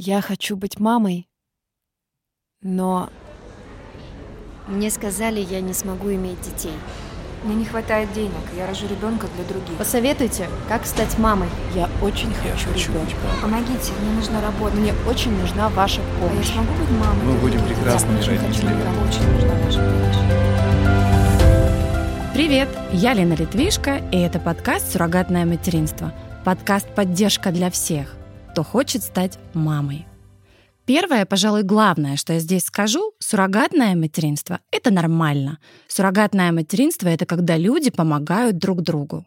Я хочу быть мамой, но Мне сказали, я не смогу иметь детей. Мне не хватает денег, я рожу ребенка для других. Посоветуйте, как стать мамой. я очень Я хочу хочу ребенка. Помогите, мне нужна работа. Мне очень нужна ваша А я помощь. смогу быть мамой? Мы будем прекрасными родителями. ребенка, очень нужна ваша помощь. Привет, я Лена Литвишко, и это подкаст «Суррогатное материнство». Подкаст «Поддержка для всех», кто хочет стать мамой. Первое, пожалуй, главное, что я здесь скажу, суррогатное материнство — это нормально. Суррогатное материнство — это когда люди помогают друг другу.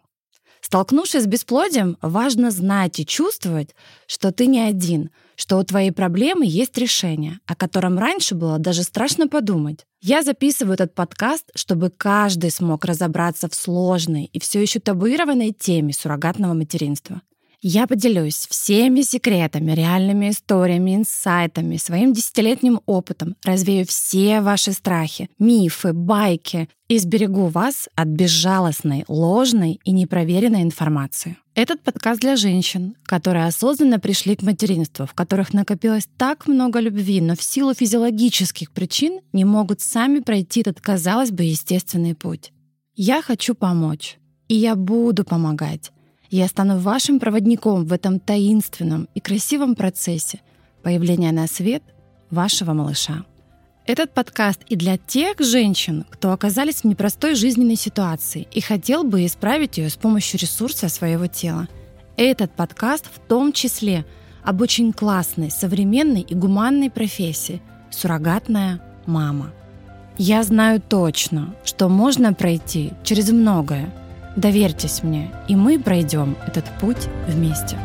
Столкнувшись с бесплодием, важно знать и чувствовать, что ты не один, что у твоей проблемы есть решение, о котором раньше было даже страшно подумать. Я записываю этот подкаст, чтобы каждый смог разобраться в сложной и все еще табуированной теме суррогатного материнства. Я поделюсь всеми секретами, реальными историями, инсайтами, своим десятилетним опытом, развею все ваши страхи, мифы, байки и сберегу вас от безжалостной, ложной и непроверенной информации. Этот подкаст для женщин, которые осознанно пришли к материнству, в которых накопилось так много любви, но в силу физиологических причин не могут сами пройти этот, казалось бы, естественный путь. Я хочу помочь, и я буду помогать. Я стану вашим проводником в этом таинственном и красивом процессе появления на свет вашего малыша. Этот подкаст и для тех женщин, кто оказались в непростой жизненной ситуации и хотел бы исправить ее с помощью ресурса своего тела. Этот подкаст в том числе об очень классной, современной и гуманной профессии – суррогатная мама. Я знаю точно, что можно пройти через многое. Доверьтесь мне, и мы пройдем этот путь вместе.